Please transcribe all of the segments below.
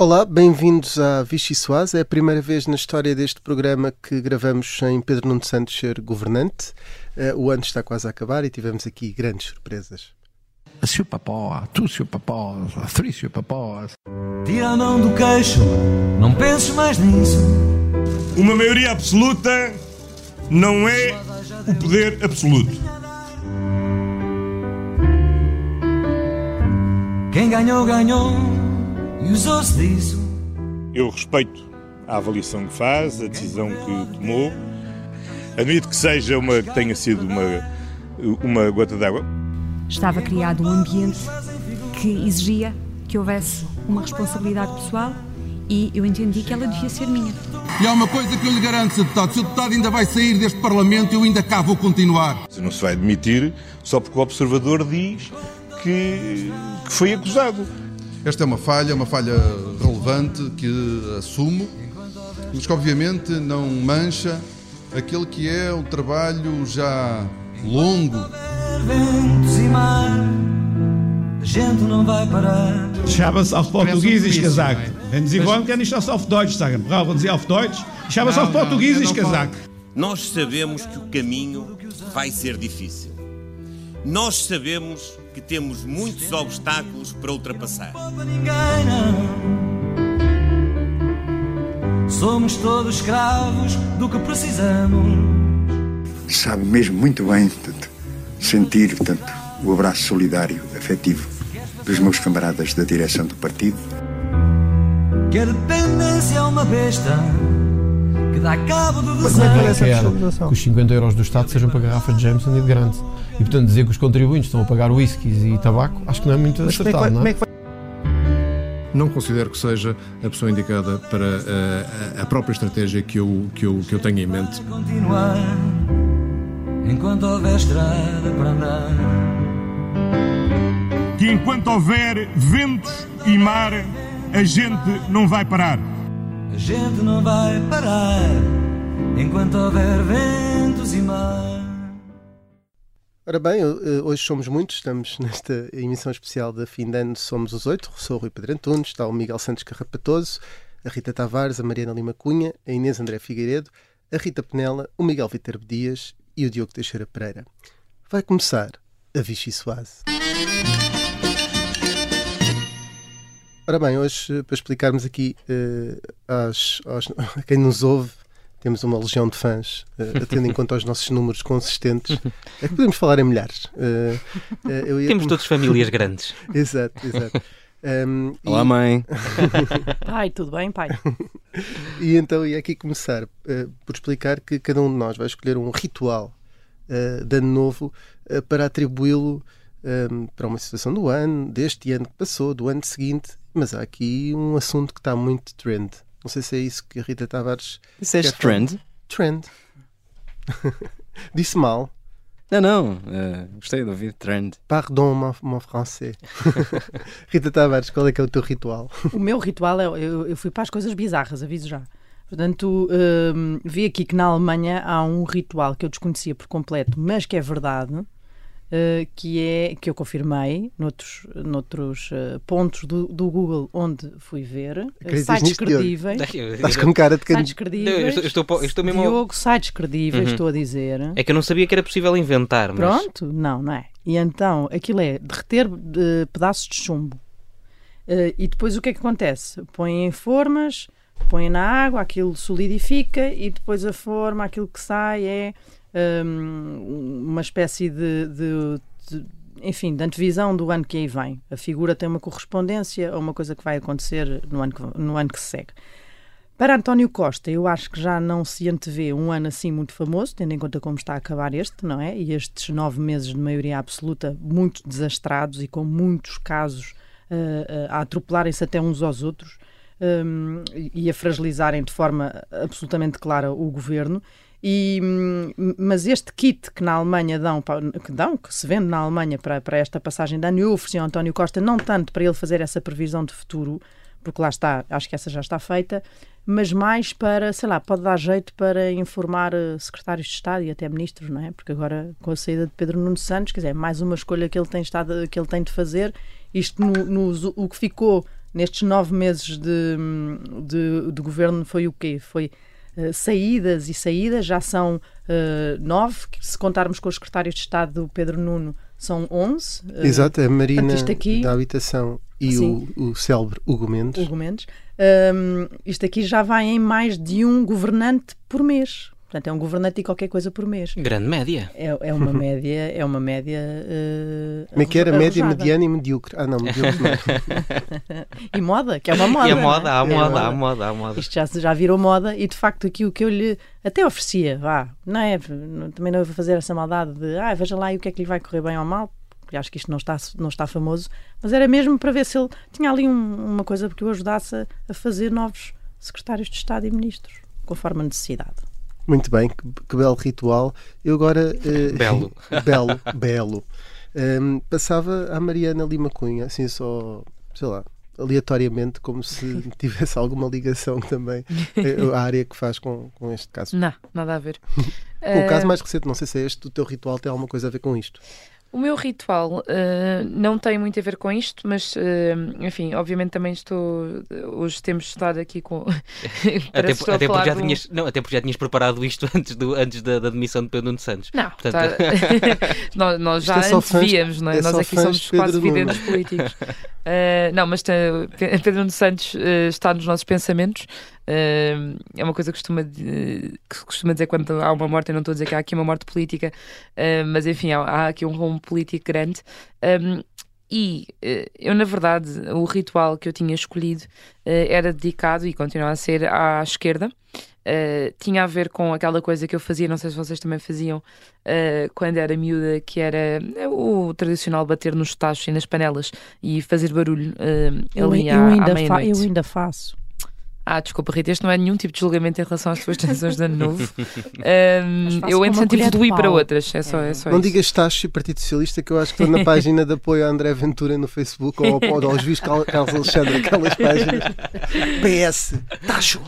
Olá, bem-vindos à Vichy Soaz. É a primeira vez na história deste programa que gravamos sem Pedro Nuno Santos ser governante. Uh, o ano está quase a acabar e tivemos aqui grandes surpresas. Seu papó, tu seu papó, three seu papó. Tira a mão do queixo, não penses mais nisso. Uma maioria absoluta não é o poder absoluto. Quem ganhou, ganhou e usou-se disso. Eu respeito a avaliação que faz, a decisão que tomou. Admito que seja uma que tenha sido uma, uma gota d'água. Estava criado um ambiente que exigia que houvesse uma responsabilidade pessoal e eu entendi que ela devia ser minha. E há uma coisa que eu lhe garanto, Sr. Deputado: se o deputado ainda vai sair deste Parlamento, eu ainda cá vou continuar. Não se vai admitir só porque o observador diz que, que foi acusado. Esta é uma falha, uma falha relevante que assumo, mas que obviamente não mancha aquele que é um trabalho já longo. Ventos e mar, a gente não vai parar. Ich habe es auf Portugiesisch gesagt. Wenn Sie wollen, kann ich das auf Deutsch sagen. Brauchen Sie auf Deutsch? Es auf Portugiesisch gesagt. Nós sabemos que o caminho vai ser difícil. Nós sabemos que temos muitos obstáculos para ultrapassar. Para ninguém, não. Somos todos escravos do que precisamos. Sabe mesmo muito bem portanto, sentir portanto, o abraço solidário, afetivo dos meus camaradas da direção do partido. Que a dependência é uma besta que dá cabo do Mas como é que desejo. essa que os 50 euros do Estado sejam para garrafas de Jameson e de Grant. E portanto dizer que os contribuintes estão a pagar whiskies e tabaco, acho que não é muito Mas como é que acertado, vai- não é? é Não considero que seja a pessoa indicada para eh, a, a própria estratégia que eu, que, eu, que eu tenho em mente. Continuar enquanto houver estrada para andar. Que enquanto houver ventos e mar, a gente não vai parar. A gente não vai parar enquanto houver ventos e mar. Ora bem, eh, hoje somos muitos, estamos nesta emissão especial da fim de ano, somos os oito, sou o Rui Pedro Antunes, está o Miguel Santos Carrapatoso, a Rita Tavares, a Mariana Lima Cunha, a Inês André Figueiredo, a Rita Penela, o Miguel Viterbo Dias e o Diogo Teixeira Pereira. Vai começar a Vichy Soase. Ora bem, hoje, eh, para explicarmos aqui eh, às- aos- a quem nos ouve, temos uma legião de fãs, eh, tendo em conta os nossos números consistentes, é que podemos falar em milhares. Eh, eh, eu ia Temos todos famílias grandes. Exato, exato. Um, Olá, e, mãe. Pai, tudo bem, pai? e então ia aqui começar eh, por explicar que cada um de nós vai escolher um ritual eh, de ano novo eh, para atribuí-lo eh, para uma situação do ano, deste ano que passou, do ano seguinte, mas há aqui um assunto que está muito trend. Não sei se é isso que a Rita Tavares. Disseste quer falar. trend? Trend. Disse mal. Não, não. eh, gostei de ouvir trend. Pardon, mon, mon français. Rita Tavares, qual é que é o teu ritual? O meu ritual é. Eu, eu fui para as coisas bizarras, aviso já. Portanto, hum, vi aqui que na Alemanha há um ritual que eu desconhecia por completo, mas que é verdade, eh, que é que eu confirmei noutros, noutros eh, pontos do, do Google onde fui ver. eh, sites credíveis. Estás com cara de Sites credíveis. Eu estou- eu estou estou mesmo- Diogo, sites credíveis, Uhum. estou a dizer. É que eu não sabia que era possível inventar, mas. Pronto, não, não é? E então, aquilo é derreter pedaços de chumbo. E depois o que é que acontece? Põem em formas, põem na água, aquilo solidifica e depois a forma, aquilo que sai é hum, uma espécie de, de- de- enfim, de antevisão do ano que aí vem. A figura tem uma correspondência a uma coisa que vai acontecer no ano que, no ano que se segue. Para António Costa, eu acho que já não se antevê um ano assim muito famoso, tendo em conta como está a acabar este, não é? E estes nove meses de maioria absoluta muito desastrados e com muitos casos eh, a atropelarem-se até uns aos outros hum, e a fragilizarem de forma absolutamente clara o governo. E, hum, mas este kit que na Alemanha dão, que dão, que se vende na Alemanha para, para esta passagem de ano, eu ofereci ao António Costa não tanto para ele fazer essa previsão de futuro, porque lá está, acho que essa já está feita, mas mais para, sei lá, pode dar jeito para informar eh, secretários de Estado e até ministros, não é? Porque agora, com a saída de Pedro Nuno Santos, quer dizer, é mais uma escolha que ele tem, estado, que ele tem de fazer. Isto, no, no- o que ficou nestes nove meses de, de, de governo foi o quê? Foi saídas e saídas, já são uh, nove, se contarmos com os secretários de Estado do Pedro Nuno, são onze. Uh, Exato, a Marina aqui, da Habitação e o, o célebre Hugo Mendes. Hugo Mendes. Um, isto aqui já vai em mais de um governante por mês. Portanto, é um governante e qualquer coisa por mês. Grande média. É, é uma média, é uma média. Uh, Como é que era? Média, mediana e medíocre. Ah, não, medíocre não. e moda, que é uma moda. E a moda, é? há é moda, há moda, há moda. Isto já, já virou moda e de facto aqui o que eu lhe até oferecia, vá, não é? Também não vou fazer essa maldade de ah, veja lá e o que é que lhe vai correr bem ou mal, porque acho que isto não está, não está famoso, mas era mesmo para ver se ele tinha ali um, uma coisa que o ajudasse a, a fazer novos secretários de Estado e ministros, conforme a necessidade. Muito bem, que, que belo ritual. Eu agora. Uh, belo. belo, belo. Um, passava à Mariana Lima Cunha, assim só, sei lá, aleatoriamente, como se tivesse alguma ligação também à área que faz com, com este caso. Não, nada a ver. com o caso mais recente, não sei se é este, o teu ritual tem alguma coisa a ver com isto. O meu ritual uh, não tem muito a ver com isto, mas uh, enfim, obviamente também estou. Hoje temos estado aqui com. até, até, porque já tinhas, não, até porque já tinhas preparado isto antes, do, antes da, da demissão de Pedro Nuno Santos. Não, Portanto... tá... nós, nós já é antevíamos, não é? é nós aqui somos quase videntes políticos. Uh, não, mas Pedro Nuno Santos está nos nossos pensamentos. Uh, é uma coisa que costuma, que costuma dizer quando há uma morte, eu não estou a dizer que há aqui uma morte política, uh, mas enfim, há, aqui um rumo político grande. E uh, eu, na verdade, o ritual que eu tinha escolhido era dedicado e continua a ser à esquerda. tinha a ver com aquela coisa que eu fazia, não sei se vocês também faziam quando era miúda, que era o tradicional bater nos tachos e nas panelas e fazer barulho eu, ali eu à, ainda à meia-noite. Eu ainda faço. Ah, desculpa, Rita, este não é nenhum tipo de julgamento em relação às tuas tensões de ano novo. Um, eu, entretanto, evoluí para outras. É só, é só não isso. digas taxa e Partido Socialista, que eu acho que estou na página de apoio a André Ventura no Facebook ou, ou ao juiz Carlos Alexandre, aquelas páginas. PS, tacho.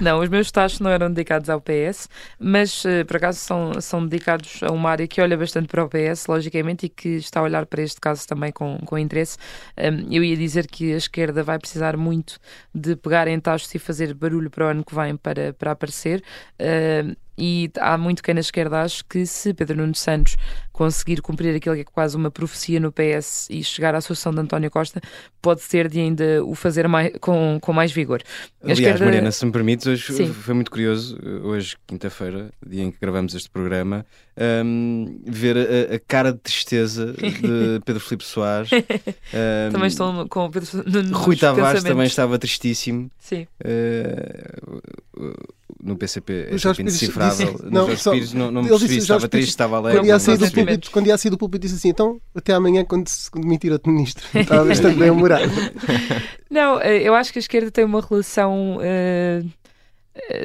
Não, os meus tachos não eram dedicados ao PS, mas uh, por acaso são, são dedicados a uma área que olha bastante para o PS, logicamente, e que está a olhar para este caso também com, com interesse. Um, eu ia dizer que a esquerda vai precisar muito de pegar em tachos e fazer barulho para o ano que vem para, para aparecer. Uh, e há muito quem na esquerda acho que se Pedro Nuno Santos conseguir cumprir aquilo que é quase uma profecia no PS e chegar à sucessão de António Costa, pode ser de ainda o fazer mais, com, com mais vigor. A Aliás, esquerda... Mariana, se me permites, hoje Sim. foi muito curioso, hoje, quinta-feira, dia em que gravamos este programa, um, ver a, a, cara de tristeza de Pedro Filipe Soares. Um, também estou com o Pedro Nuno Rui Tavares também estava tristíssimo. Sim. Uh, no PCP é Jorge indecifrável. Disse, não, Pires não, não me percebi se estava triste, estava alegre. Quando ia, sair do púlpito, quando ia sair do púlpito disse assim, então até amanhã quando se demitir outro ministro. Estava bastante bem humorado. Não, eh, eu acho que a esquerda tem uma relação uh,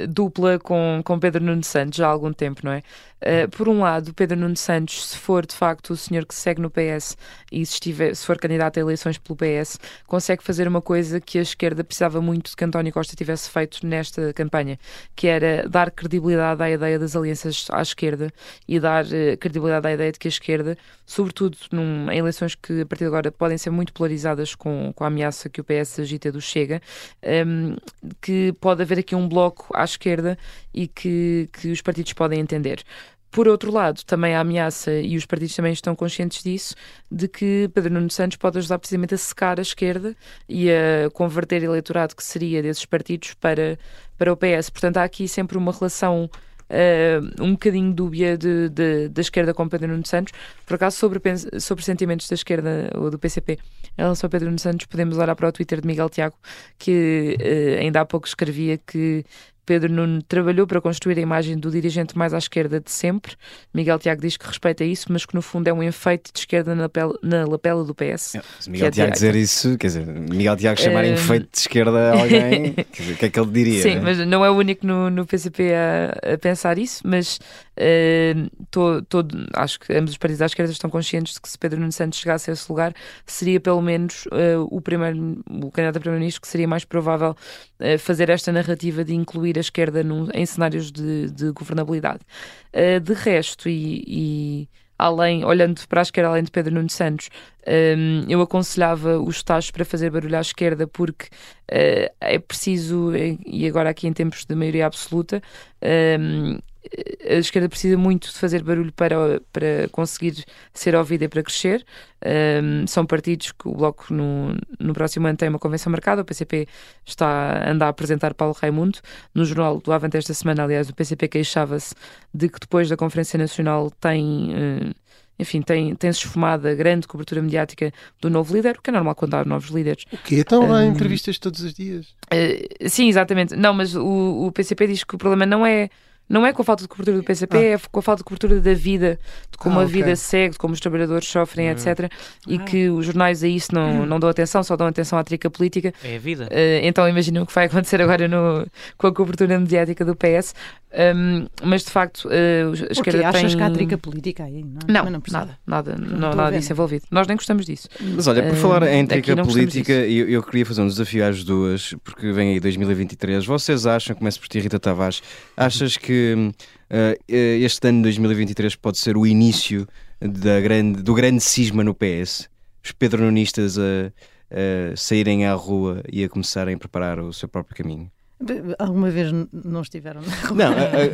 dupla com, com Pedro Nuno Santos já há algum tempo, não é? Uh, por um lado, Pedro Nuno Santos, se for de facto o senhor que segue no PS e se, estiver, se for candidato a eleições pelo PS, consegue fazer uma coisa que a esquerda precisava muito que António Costa tivesse feito nesta campanha, que era dar credibilidade à ideia das alianças à esquerda e dar uh, credibilidade à ideia de que a esquerda, sobretudo num, em eleições que a partir de agora podem ser muito polarizadas com, com a ameaça que o PS agita do Chega, um, ehm, que pode haver aqui um bloco à esquerda e que, que os partidos podem entender. Por outro lado, também a ameaça, e os partidos também estão conscientes disso, de que Pedro Nuno Santos pode ajudar precisamente a secar a esquerda e a converter eleitorado que seria desses partidos para, para o PS. Portanto, há aqui sempre uma relação uh, um bocadinho dúbia de, de, da esquerda com Pedro Nuno Santos. Por acaso, sobre, sobre sentimentos da esquerda ou do PCP em relação a Pedro Nuno Santos, podemos olhar para o Twitter de Miguel Tiago, que uh, ainda há pouco escrevia que Pedro Nuno trabalhou para construir a imagem do dirigente mais à esquerda de sempre. Miguel Tiago diz que respeita isso, mas que no fundo é um enfeite de esquerda na, lapela, na lapela do PS. Se Miguel é Tiago dizer isso, quer dizer, Miguel Tiago chamar uh... enfeite de esquerda a alguém, o que é que ele diria? Sim, né? mas não é o único no, no PCP a, a pensar isso, mas uh, tô, tô, acho que ambos os partidos à esquerda estão conscientes de que se Pedro Nuno Santos chegasse a esse lugar, seria pelo menos uh, o, primeiro, o candidato a primeiro-ministro que seria mais provável fazer esta narrativa de incluir esquerda num, em cenários de, de governabilidade. Uh, de resto, e, e, além, olhando para a esquerda, além de Pedro Nuno Santos, um, eu aconselhava os taxos para fazer barulho à esquerda porque uh, é preciso, e agora aqui em tempos de maioria absoluta, um, a esquerda precisa muito de fazer barulho para, para conseguir ser ouvida e para crescer. Um, são partidos que o Bloco no, no próximo ano tem uma convenção marcada. O PCP está a andar a apresentar Paulo Raimundo. No jornal do Avante esta semana, aliás, o PCP queixava-se de que depois da Conferência Nacional tem. Uh, enfim, tem, tem-se esfumado a grande cobertura mediática do novo líder, o que é normal quando há novos líderes. O quê? Estão lá um, entrevistas todos os dias? Uh, sim, exatamente. Não, mas o, o PCP diz que o problema não é não é com a falta de cobertura do PCP, ah. é com a falta de cobertura da vida, de como ah, a vida segue, de como os trabalhadores sofrem, uhum. etc. E ah. que os jornais a isso não, não dão atenção, só dão atenção à trica política. É a vida. Uh, então imaginem o que vai acontecer agora no, com a cobertura mediática do PS. Um, mas de facto, uh, a esquerda achas tem... que há trica política aí? Não, não, não nada, nada, não, não nada disso envolvido. Nós nem gostamos disso. Mas olha, por uh, falar em trica política, eu, eu, queria fazer um desafio às duas, porque vem aí 2023. Vocês acham, começo por ti, Rita Tavares, achas que uh, este ano de 2023 pode ser o início da grande, do grande cisma no PS? Os pedronistas a, a saírem à rua e a começarem a preparar o seu próprio caminho? Alguma vez não estiveram na rua? Não,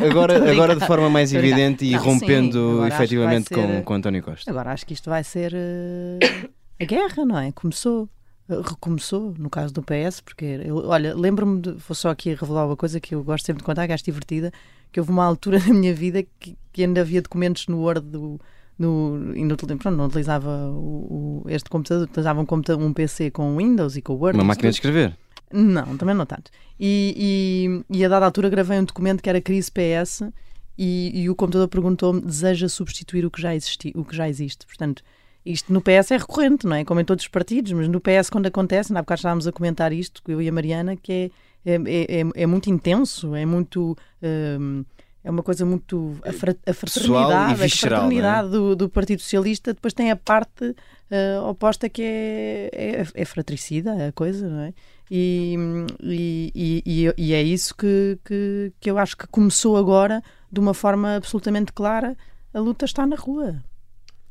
agora, agora de forma mais evidente e não, rompendo sim, efetivamente ser... com, com António Costa. Agora acho que isto vai ser uh, a guerra, não é? Começou, uh, recomeçou, no caso do PS, porque, eu, olha, lembro-me, de, vou só aqui revelar uma coisa que eu gosto sempre de contar, que acho divertida, que houve uma altura na minha vida que, que ainda havia documentos no Word do, no, e no, pronto, não utilizava o, o, este computador, utilizava um, computador, um PC com Windows e com Word. Uma máquina de escrever? Não, também não tanto. E, e, e, a dada altura gravei um documento que era crise PS e, e o computador perguntou-me deseja substituir o que já existi, o que já existe. Portanto, isto no PS é recorrente, não é? Como em todos os partidos, mas no PS quando acontece, há bocado estávamos a comentar isto, eu e a Mariana, que é, é, é, é muito intenso, é muito... Um, é uma coisa muito. A, fraternidade, a fraternidade é? do, do, Partido Socialista depois tem a parte uh, oposta que é, é, é, fratricida, a coisa, não é? E, e, e, e é isso que, que, que eu acho que começou agora de uma forma absolutamente clara. A luta está na rua.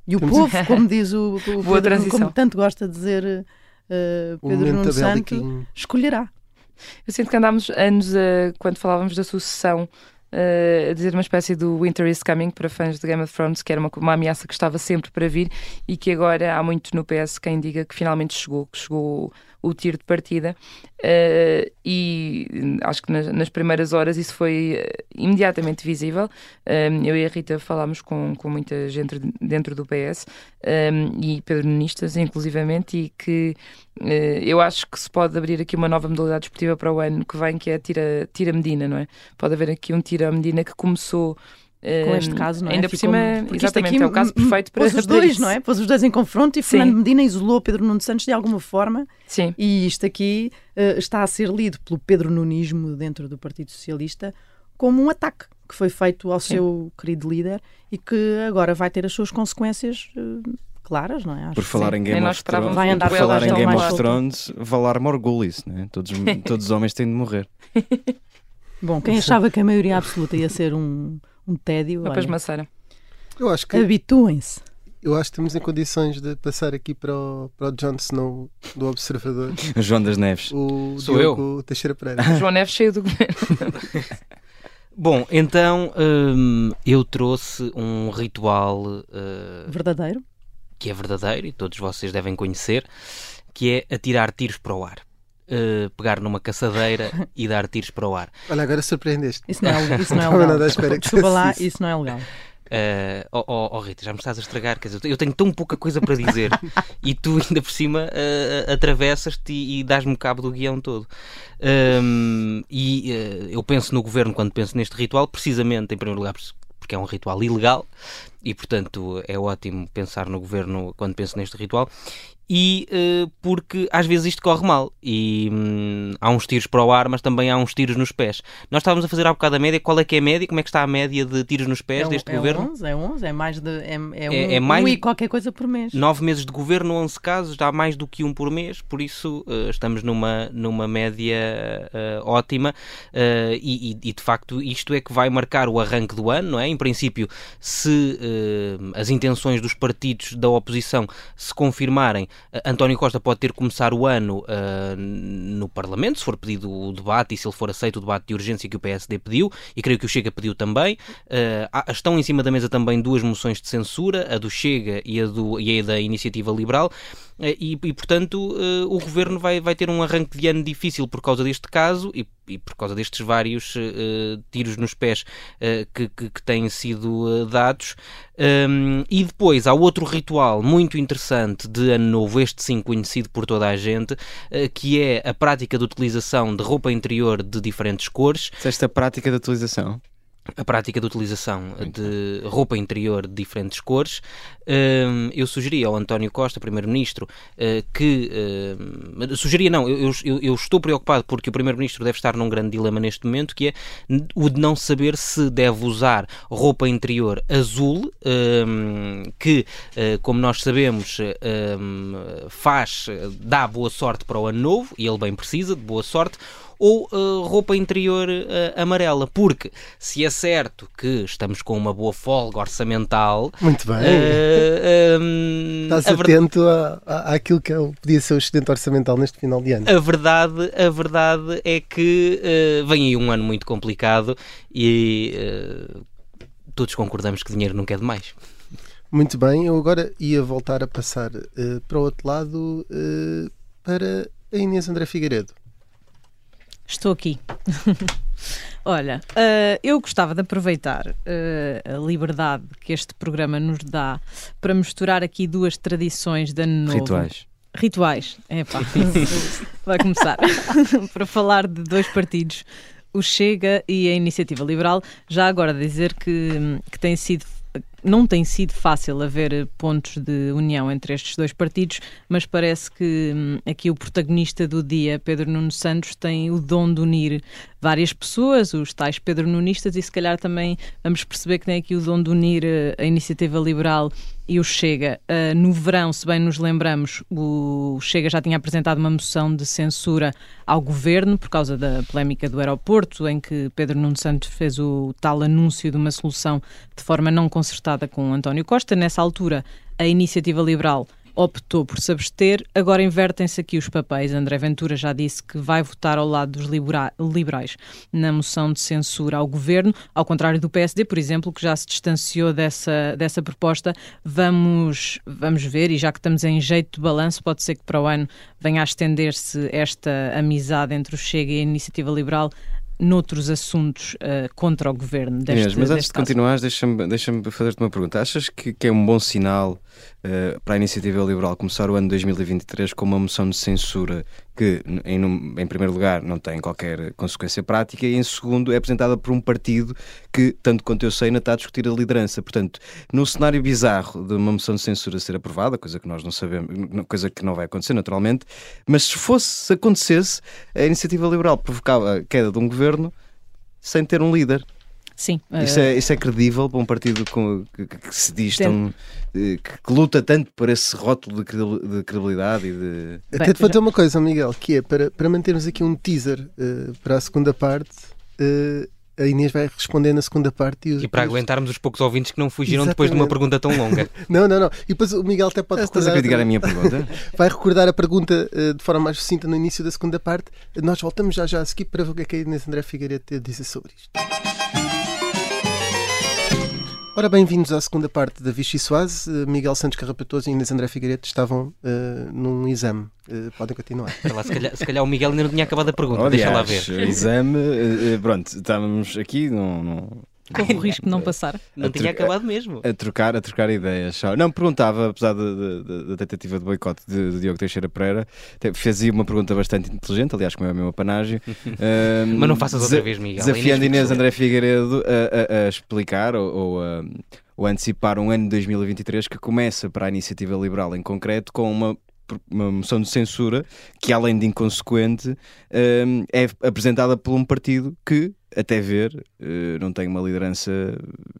E o povo, como diz o, o Pedro, como tanto gosta de dizer uh, Pedro Nuno Santo, escolherá. Eu sinto que andámos anos, uh, quando falávamos da sucessão, uh, a dizer uma espécie do Winter is Coming para fãs de Game of Thrones, que era uma, uma ameaça que estava sempre para vir e que agora há muito no PS quem diga que finalmente chegou, que chegou o tiro de partida. Uh, e acho que nas, nas, primeiras horas isso foi uh, imediatamente visível. Um, eu e a Rita falámos com, com muita gente dentro do PS um, e pedronistas, inclusivamente, e que uh, eu acho que se pode abrir aqui uma nova modalidade desportiva para o ano que vem, que é a tira, tira Medina, não é? Pode haver aqui um tira Medina que começou com este caso, não é? Ainda por cima, exatamente, aqui, é o caso perfeito para os dois, isso. não é? Pôs os dois em confronto e Sim. Fernando Medina isolou Pedro Nuno Santos de alguma forma. Sim. E isto aqui uh, está a ser lido pelo Pedro Nunismo dentro do Partido Socialista como um ataque que foi feito ao Sim. seu querido líder e que agora vai ter as suas consequências uh, claras, não é? Acho por falar em Game of Thrones, vai andar por falar em Game of Thrones, Valar Morgulis, né? Todos, todos os homens têm de morrer. Bom, quem achava que a maioria absoluta ia ser um um tédio. Uma pasmaceira. Eu acho que. Habituem-se. Eu acho que estamos em condições de passar aqui para o, para o Jon Snow do Observador. João das Neves. O Sou Diogo eu. Teixeira Pereira. João Neves cheio do governo. Bom, então hum, eu trouxe um ritual uh, verdadeiro que é verdadeiro e todos vocês devem conhecer, que é atirar tiros para o ar uh, pegar numa caçadeira e dar tiros para o ar. Olha, agora surpreendeste. Isso não é, isso não é legal. Não espera que Desculpa lá, isso não é legal. Uh, oh, oh, oh, Rita, já me estás a estragar, quer dizer, eu tenho tão pouca coisa para dizer e tu ainda por cima uh, atravessas-te e, e dás-me cabo do guião todo. Um, e uh, eu penso no governo quando penso neste ritual, precisamente em primeiro lugar porque é um ritual ilegal e, portanto, é ótimo pensar no governo quando penso neste ritual e uh, porque às vezes isto corre mal e hum, há uns tiros para o ar, mas também há uns tiros nos pés. Nós estávamos a fazer há bocado a média, qual é que é a média? Como é que está a média de tiros nos pés é, deste é governo? 11, é 11, é mais de é, é, é, é mais um e qualquer coisa por mês. Nove meses de governo, 11 casos, dá mais do que um por mês, por isso uh, estamos numa, numa média uh, ótima e, e, de facto isto é que vai marcar o arranque do ano, não é? Em princípio, se as intenções dos partidos da oposição se confirmarem, António Costa pode ter começar o ano no Parlamento, se for pedido o debate e se ele for aceito o debate de urgência que o PSD pediu, e creio que o Chega pediu também. estão em cima da mesa também duas moções de censura, a do Chega e a, do, e a da Iniciativa Liberal. E, e, portanto, o governo vai, vai ter um arranque de ano difícil por causa deste caso e, e por causa destes vários uh, tiros nos pés que, que, que, têm sido dados. Um, e depois há outro ritual muito interessante de Ano Novo, este sim conhecido por toda a gente, que é a prática de utilização de roupa interior de diferentes cores. Esta prática de utilização? A prática de utilização de roupa interior de diferentes cores. Hum, eu sugeria ao António Costa, Primeiro-Ministro, eh, que. Hum, sugeria, não, eu, eu, eu, estou preocupado porque o Primeiro-Ministro deve estar num grande dilema neste momento, que é o de não saber se deve usar roupa interior azul, hum, que, eh, como nós sabemos, faz, dá boa sorte para o ano novo, e ele bem precisa de boa sorte ou uh, roupa interior uh, amarela. Porque se é certo que estamos com uma boa folga orçamental. Muito bem. Uh, um, Estás atento ver... à, àquilo que é, podia ser o excedente orçamental neste final de ano. A verdade, a verdade é que vem aí um ano muito complicado e todos concordamos que dinheiro nunca é demais. Muito bem, eu agora ia voltar a passar uh, para o outro lado uh, para a Inês André Figueiredo. Estou aqui. Olha, uh, eu gostava de aproveitar uh, a liberdade que este programa nos dá para misturar aqui duas tradições de ano novo. Rituais. Rituais, é pá, vai começar. para falar de dois partidos, o Chega e a Iniciativa Liberal. Já agora dizer que, que tem sido não tem sido fácil haver pontos de união entre estes dois partidos, mas parece que hum, aqui o protagonista do dia, Pedro Nuno Santos, tem o dom de unir várias pessoas, os tais Pedro Nunistas, e se calhar também vamos perceber que tem aqui o dom de unir eh, a iniciativa liberal e o Chega. Uh, no verão, se bem nos lembramos, o Chega já tinha apresentado uma moção de censura ao governo por causa da polémica do aeroporto, em que Pedro Nuno Santos fez o tal anúncio de uma solução de forma não concertada com António Costa. Nessa altura, a iniciativa liberal optou por se abster. Agora invertem-se aqui os papéis. André Ventura já disse que vai votar ao lado dos liberais na moção de censura ao governo, ao contrário do PSD, por exemplo, que já se distanciou dessa, dessa proposta. Vamos, vamos ver, e já que estamos em jeito de balanço, pode ser que para o ano venha a estender-se esta amizade entre o Chega e a Iniciativa Liberal noutros assuntos uh, contra o governo deste, Inês, Mas antes de continuar, deixa-me deixa fazer-te uma pergunta. Achas que, que, é um bom sinal uh, para a Iniciativa Liberal começar o ano 2023 com uma moção de censura que, em, em, primeiro lugar, não tem qualquer consequência prática e, em segundo, é apresentada por um partido que, tanto quanto eu sei, ainda está a discutir a liderança. Portanto, no cenário bizarro de uma moção de censura ser aprovada, coisa que nós não sabemos, coisa que não vai acontecer, naturalmente, mas se fosse, se acontecesse, a Iniciativa Liberal provocava a queda de um governo sem ter um líder. Sim. Isso, é, isso é credível para um partido com, que, que, se diz tão, que, que, luta tanto por esse rótulo de credibilidade e de. Até te vou dizer uma coisa, Miguel, que é para, para mantermos aqui um teaser uh, para a segunda parte. Uh, a Inês vai responder na segunda parte. E, os, e para aguentarmos os poucos ouvintes que não fugiram Exatamente. depois de uma pergunta tão longa. não, não, não. E depois o Miguel até pode recordar. Estás a criticar a minha pergunta? vai recordar a pergunta uh, de forma mais sucinta no início da segunda parte. Nós voltamos já já a seguir para ver o que é que a Inês André Figueiredo tem a dizer sobre isto. Ora, bem-vindos à segunda parte da Vichy Soase. Uh, Miguel Santos Carrapatoso e Inês André Figueiredo estavam uh, num exame. Uh, podem continuar. Lá, se, calhar, se, calhar, o Miguel ainda não tinha acabado a pergunta, oh, deixa lá ver. Exame, pronto, estávamos aqui num, num Corre o risco de não passar. Não tinha acabado mesmo. A, trocar, a trocar ideias. Só. Não, perguntava, apesar da tentativa de boicote de, de, Diogo Teixeira Pereira, fez aí uma pergunta bastante inteligente, aliás, como é o meu apanágio. um, Mas não faças outra vez, Miguel. Desafiando Inês, Inês André Figueiredo a, a, a explicar ou, ou a, ou antecipar um ano de 2023 que começa para a iniciativa liberal em concreto com uma uma moção de censura que, além de inconsequente, é apresentada por um partido que até ver, eh, não tem uma liderança,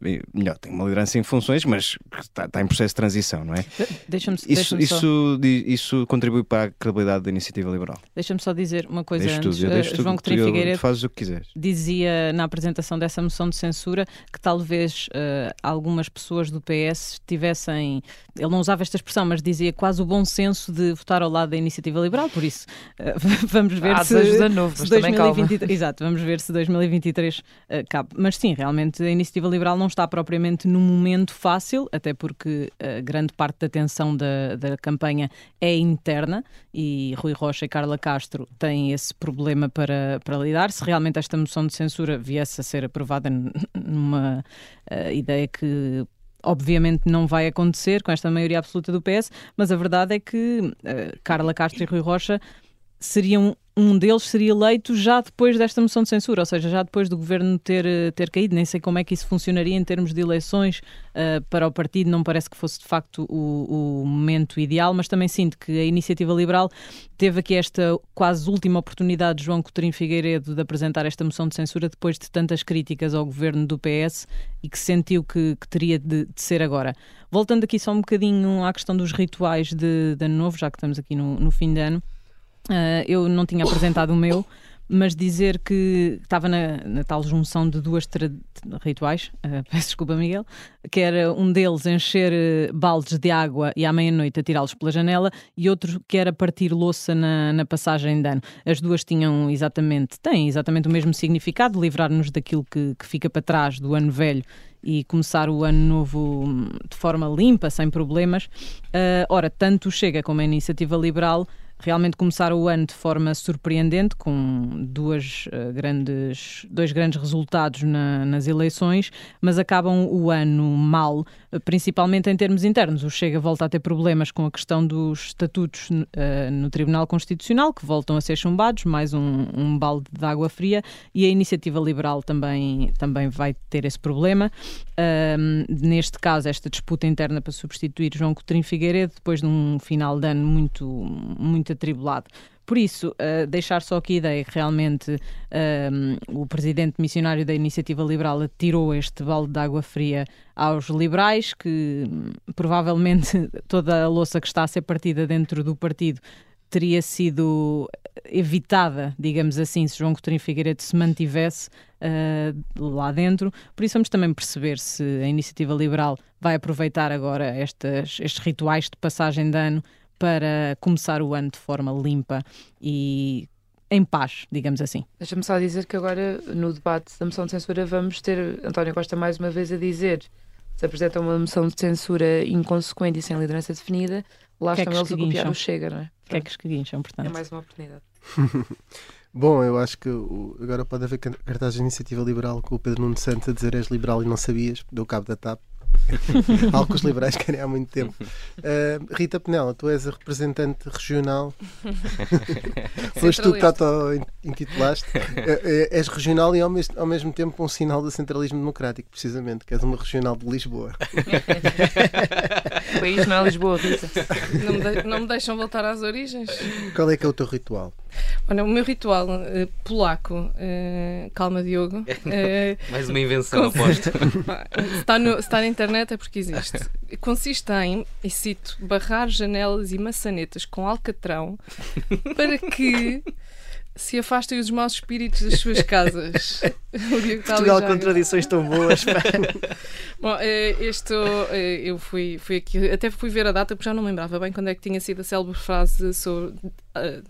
eh, melhor, tem uma liderança em funções, mas está, está em processo de transição, não é? Deixa-me Isso, deixa isso, isso contribui para a credibilidade da iniciativa liberal. Deixa-me só dizer uma coisa Deixa antes. tudo, eu Eh, deixo tudo, João tu- Coutinho Figueiredo fazes o que quiseres. dizia na apresentação dessa moção de censura que talvez eh, algumas pessoas do PS tivessem, ele não usava esta expressão, mas dizia quase o bom senso de votar ao lado da iniciativa liberal, por isso eh, vamos ver Há se, desejos a novo, se mas também calma. 2023 Exato, vamos ver se 2023 eh, cabe. Mas sim, realmente a iniciativa liberal não está propriamente num momento fácil, até porque eh, grande parte da tensão da, da campanha é interna e Rui Rocha e Carla Castro têm esse problema para, para lidar. Se realmente esta moção de censura viesse a ser aprovada numa eh, ideia que obviamente não vai acontecer com esta maioria absoluta do PS, mas a verdade é que eh, Carla Castro e Rui Rocha seriam um deles seria eleito já depois desta moção de censura, ou seja, já depois do governo ter, eh, ter caído. Nem sei como é que isso funcionaria em termos de eleições eh, para o partido, não parece que fosse de facto o, o momento ideal, mas também sinto que a iniciativa liberal teve aqui esta quase última oportunidade de João Coutinho Figueiredo de apresentar esta moção de censura depois de tantas críticas ao governo do PS e que sentiu que, que teria de, de ser agora. Voltando aqui só um bocadinho à questão dos rituais de, de Ano Novo, já que estamos aqui no, no fim de ano. Uh, eu não tinha apresentado o meu, mas dizer que estava na, na tal junção de duas rituais, uh, peço desculpa, Miguel, que era um deles encher uh, baldes de água e à meia-noite atirá-los pela janela, e outro que era partir louça na, na passagem de ano. As duas tinham exatamente, têm exatamente o mesmo significado, livrar-nos daquilo que, que fica para trás do ano velho e começar o ano novo hum, de forma limpa, sem problemas. Uh, ora, tanto Chega como a Iniciativa Liberal realmente começaram o ano de forma surpreendente, com duas, uh, grandes, dois grandes resultados na- nas eleições, mas acabam o ano mal, uh, principalmente em termos internos. O Chega volta a ter problemas com a questão dos estatutos uh, no Tribunal Constitucional, que voltam a ser chumbados, mais um, um balde de água fria, e a Iniciativa Liberal também, também vai ter esse problema. Um, neste caso, esta disputa interna para substituir João Coutinho Figueiredo, depois de um final de ano muito, muito atribulado. Por isso, uh, deixar só aqui a ideia que realmente um, o presidente missionário da Iniciativa Liberal tirou este balde de água fria aos liberais, que hum, provavelmente toda a louça que está a ser partida dentro do partido teria sido evitada, digamos assim, se João Coutinho Figueiredo se mantivesse uh, lá dentro. Por isso vamos também perceber se a iniciativa liberal vai aproveitar agora estas, estes rituais de passagem de ano para começar o ano de forma limpa e em paz, digamos assim. Deixa-me só dizer que agora, no debate da moção de censura, vamos ter António Costa mais uma vez a dizer se apresenta uma moção de censura inconsequente e sem liderança definida, lá Que é que estão eles a copiar o Chega, não é? Que é que esguincham, portanto. É mais uma oportunidade. Bom, eu acho que agora pode haver can- cartaz de iniciativa liberal com o Pedro Nuno Santos a dizer és liberal e não sabias, deu cabo da TAP. Algo que os liberais querem há muito tempo. Uh, Rita Penela, tu és a representante regional. Foste tu que auto-intitulaste. É- és regional e ao mesmo, ao mesmo tempo um sinal do centralismo democrático, precisamente, que és uma regional de Lisboa. O país não é Lisboa, Rita. Não me, de- não me deixam voltar às origens. Qual é que é o teu ritual? Olha, o meu ritual eh, polaco, eh, calma Diogo. eh, Mais uma invenção, consiste- aposto. Se, está no- se está na internet é porque existe. Consiste em, e cito, barrar janelas e maçanetas com alcatrão para que se afastem os maus espíritos das suas casas. Portugal com tradições tão boas. Bom, este eu fui, fui aqui, até fui ver a data porque já não lembrava bem quando é que tinha sido a célebre frase sobre,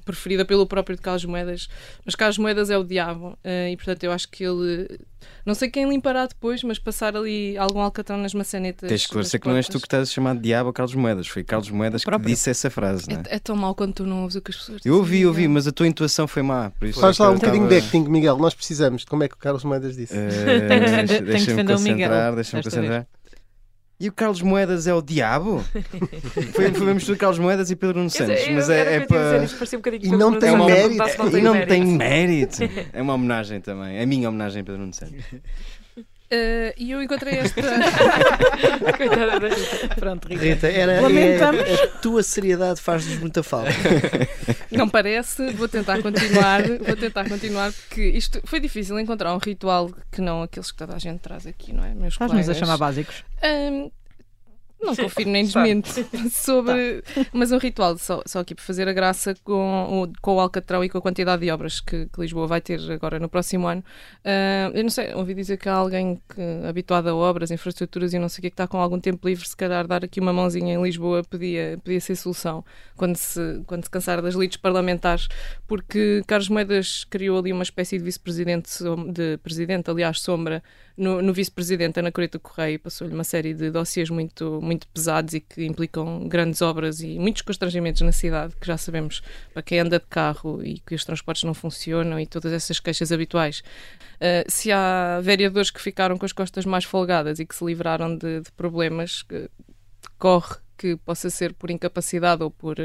preferida pelo próprio de Carlos Moedas, mas Carlos Moedas é o diabo eh, e portanto eu acho que ele não sei quem limpará depois, mas passar ali algum alcatrão nas maçanetas. Tens de esclarecer que não és tu que estás a chamar de diabo a Carlos Moedas. Foi Carlos Moedas que disse essa frase. Não é? É, é tão mau quando tu não ouves o que as pessoas Eu ouvi, dizem, ouvi, Miguel. mas a tua intuação foi má. Por isso Faz é lá que um bocadinho de estava- acting, Miguel. Nós precisamos. Como é que o Carlos Moedas disse? Eh, Tem que defender- tem que Deixa-me Miguel concentrar, deixa-me concentrar. E o Carlos Moedas é o diabo? foi, foi uma mistura de Carlos Moedas e Pedro Nuno Santos. Eu- Mas eu- é, é para dizer, para. isto parecia um E não tem mérito. E não tem mérito. mérito. É uma homenagem também. É a minha homenagem a Pedro Nuno Santos. Uh, e eu encontrei esta. Coitada da Rita. Pronto, Rita. Rita, era, Lamentamos. é- a tua seriedade faz-nos muita falta. Não parece, vou tentar continuar, vou tentar continuar, porque isto foi difícil encontrar um ritual que não aqueles que toda a gente traz aqui, não é? Meus Estás-nos a chamar básicos. Ahm, não confiro nem Tá. desmento sobre. Mas um ritual, só, só aqui para fazer a graça com o, com o Alcatrão e com a quantidade de obras que, que Lisboa vai ter agora no próximo ano. Ah, eu não sei, ouvi dizer que há alguém que, habituado a obras, infraestruturas e não sei o que, que está com algum tempo livre, se calhar dar aqui uma mãozinha em Lisboa podia, podia ser solução quando se, quando se cansar das lides parlamentares, porque Carlos Moedas criou ali uma espécie de vice-presidente, de presidente, aliás, sombra, no, no vice-presidente Ana Coreta Correia passou-lhe uma série de dossiês muito, muito pesados e que implicam grandes obras e muitos constrangimentos na cidade, que já sabemos para quem anda de carro e que os transportes não funcionam e todas essas queixas habituais. Uh, se há vereadores que ficaram com as costas mais folgadas e que se livraram de, de problemas, que- corre que possa ser por incapacidade ou por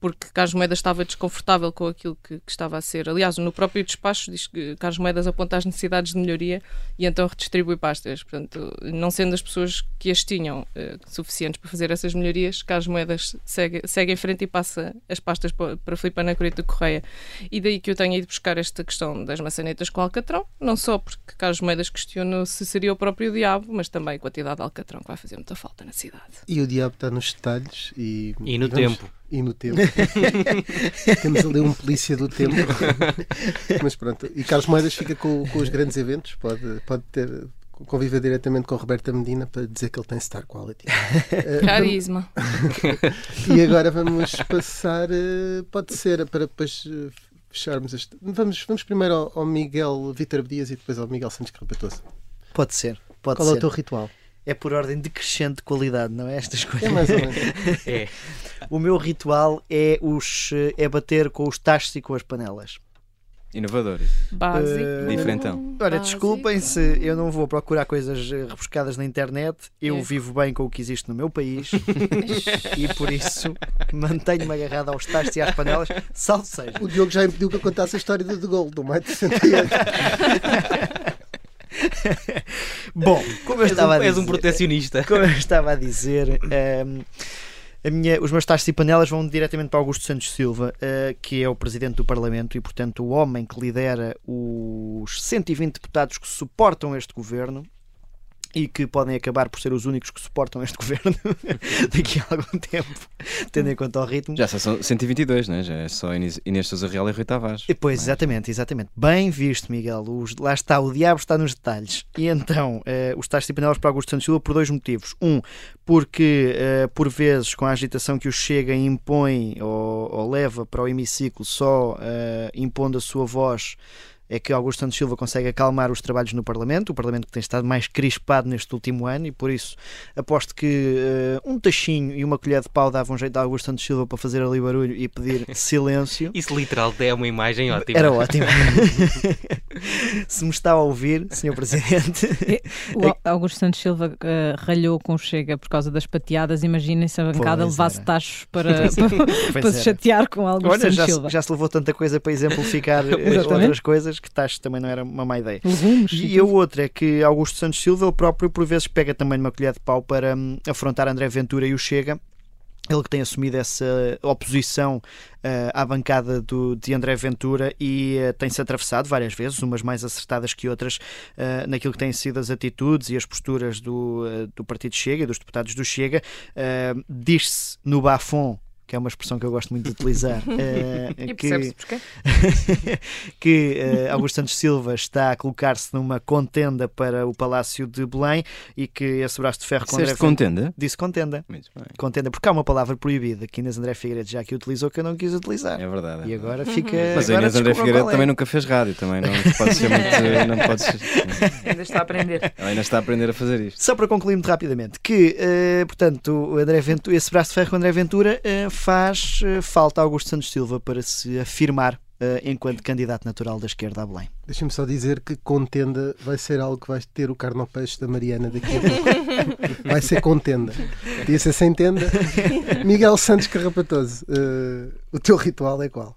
porque Carlos Moedas estava desconfortável com aquilo que, que estava a ser. Aliás, no próprio despacho diz que Carlos Moedas aponta as necessidades de melhoria e então redistribui pastas. Portanto, não sendo as pessoas que as tinham eh, suficientes para fazer essas melhorias, Carlos Moedas segue, segue em frente e passa as pastas para, Filipe Ana Coreta Correia. E daí que eu tenho ido buscar esta questão das maçanetas com Alcatrão, não só porque Carlos Moedas questionou se seria o próprio diabo, mas também a quantidade de Alcatrão que vai fazer muita falta na cidade. E o diabo está nos detalhes e, E no vamos- tempo. E no tempo. Temos ali um polícia do tempo. Mas pronto. E Carlos Moedas fica com, com os grandes eventos. Pode, pode ter conviver diretamente com Roberta Medina para dizer que ele tem star quality. Eh, Carisma. E agora vamos passar, eh, pode ser, para depois eh, fecharmos este. Vamos, vamos primeiro ao, ao Miguel Vítor Dias e depois ao Miguel Santos Carpatoso. Pode ser. Pode Qual é ser. o teu ritual? É por ordem decrescente de qualidade, não é? Estas coisas. É mais ou menos. É. O meu ritual é, os, é bater com os tachos e com as panelas. Inovador. Básico. Eh, Diferentão. Olha, Básico. desculpem se eu não vou procurar coisas eh, rebuscadas na internet. Eu É. vivo bem com o que existe no meu país e por isso mantenho-me agarrado aos tachos e às panelas, salvo seja. O Diogo já impediu que eu contasse a história do De Gaulle, do maio de 68. Bom, como eu És estava um- a dizer, és um protecionista. Como eu estava a dizer, ehm, a minha- os meus tachos e panelas vão diretamente para Augusto Santos Silva, eh, que é o presidente do Parlamento e, portanto, o homem que lidera os 120 deputados que suportam este governo. E que podem acabar por ser os únicos que suportam este governo daqui a algum tempo, tendo em conta o ritmo. Já são 122, né? Já é só Inês, Inês Sousa Real e Rui Tavares. E, Pois, exatamente, exatamente. Bem visto, Miguel. Os- lá está, o diabo está nos detalhes. E então, eh, os tais panelas para Augusto Santos Silva por dois motivos. Um, porque eh, por vezes, com a agitação que o Chega impõe ou, ou leva para o hemiciclo, só eh, impondo a sua voz, é que Augusto Santos Silva consegue acalmar os trabalhos no Parlamento, o Parlamento que tem estado mais crispado neste último ano, e por isso aposto que eh, um tachinho e uma colher de pau davam jeito a Augusto Santos Silva para fazer ali barulho e pedir silêncio. Isso literal é uma imagem ótima. Era ótimo. Se me está a ouvir, Sr. Presidente. O Augusto Santos Silva eh, ralhou com o Chega por causa das pateadas. Imaginem se a bancada Pois levasse era. tachos para, para, para se chatear com Augusto Olha, Santos já, Silva. já se levou tanta coisa para exemplificar eh, outras coisas que taxas também não era uma má ideia. Legumes e a outra é que Augusto Santos Silva, ele próprio, por vezes, pega também numa colher de pau para hum, afrontar André Ventura e o Chega. Ele que tem assumido essa oposição eh, à bancada do, de André Ventura e eh, tem-se atravessado várias vezes, umas mais acertadas que outras, eh, naquilo que têm sido as atitudes e as posturas do, do Partido Chega e dos deputados do Chega. Diz-se no Bafon, que é uma expressão que eu gosto muito de utilizar, E que, percebe-se porquê? que eh, Augusto Santos Silva está a colocar-se numa contenda para o Palácio de Belém e que esse braço de ferro com Disseste André contenda? Disse contenda. Muito bem. Contenda, porque há uma palavra proibida que Inês André Figueiredo já aqui utilizou que eu não quis utilizar. É verdade. E agora fica. Mas a agora Inês André Figueiredo é. também nunca fez rádio, também não pode ser muito. Não pode ser, Ainda está a aprender. ela ainda está a aprender a fazer isto. Só para concluir muito rapidamente, que, eh, portanto, o André Ventura, esse braço de ferro com o André Ventura faz eh, falta a Augusto Santos Silva para se afirmar eh, enquanto candidato natural da esquerda a Belém. Deixa-me só dizer que contenda vai ser algo que vai ter o carne ao peixe da Mariana daqui a pouco. Vai ser contenda. Podia ser sem tenda. Miguel Santos Carrapatoso, eh, o teu ritual é qual?